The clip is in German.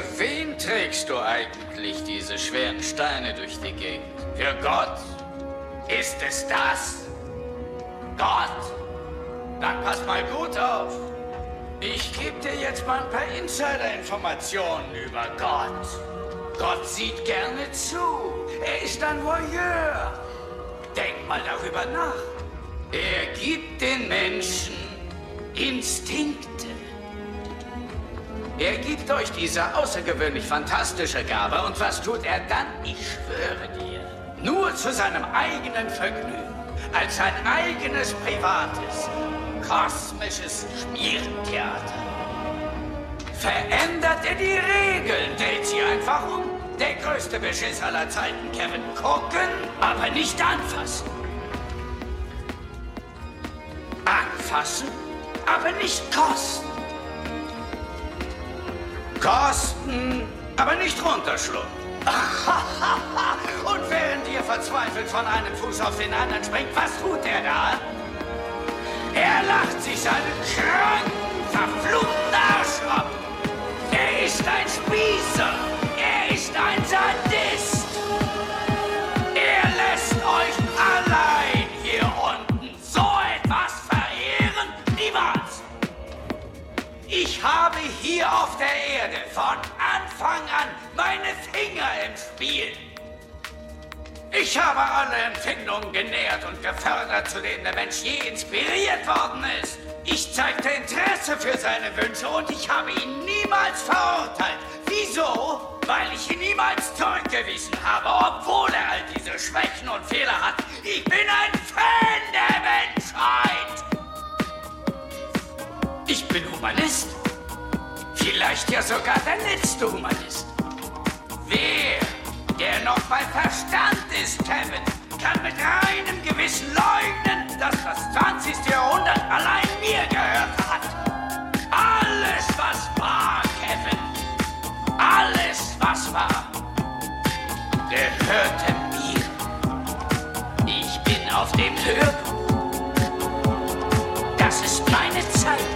Für wen trägst du eigentlich diese schweren Steine durch die Gegend? Für Gott. Ist es das? Gott? Dann pass mal gut auf. Ich gebe dir jetzt mal ein paar Insider-Informationen über Gott. Gott sieht gerne zu. Er ist ein Voyeur. Denk mal darüber nach. Er gibt den Menschen Instinkte. Er gibt euch diese außergewöhnlich fantastische Gabe und was tut er dann? Ich schwöre dir, nur zu seinem eigenen Vergnügen, als sein eigenes privates, kosmisches Schmierentheater. Verändert er die Regeln, dreht sie einfach um. Der größte Beschiss aller Zeiten, Kevin. Gucken, aber nicht anfassen. Anfassen, aber nicht kosten. Kosten, aber nicht runterschlucken. Und während ihr verzweifelt von einem Fuß auf den anderen springt, was tut er da? Er lacht sich seinen kranken, verfluchten Arsch ab. Er ist ein Spießer. Er ist ein Sadist. Ich habe hier auf der Erde von Anfang an meine Finger im Spiel. Ich habe alle Empfindungen genährt und gefördert, zu denen der Mensch je inspiriert worden ist. Ich zeigte Interesse für seine Wünsche und ich habe ihn niemals verurteilt. Wieso? Weil ich ihn niemals zurückgewiesen habe, obwohl er all diese Schwächen und Fehler hat. Ich bin ein Fan der Menschheit. Ich bin Humanist. Vielleicht ja sogar der letzte Humanist. Wer der noch bei Verstand ist, Kevin, kann mit reinem Gewissen leugnen, dass das 20. Jahrhundert allein mir gehört hat. Alles, was war, Kevin, alles, was war, gehörte mir. Ich bin auf dem Höhepunkt. Das ist meine Zeit.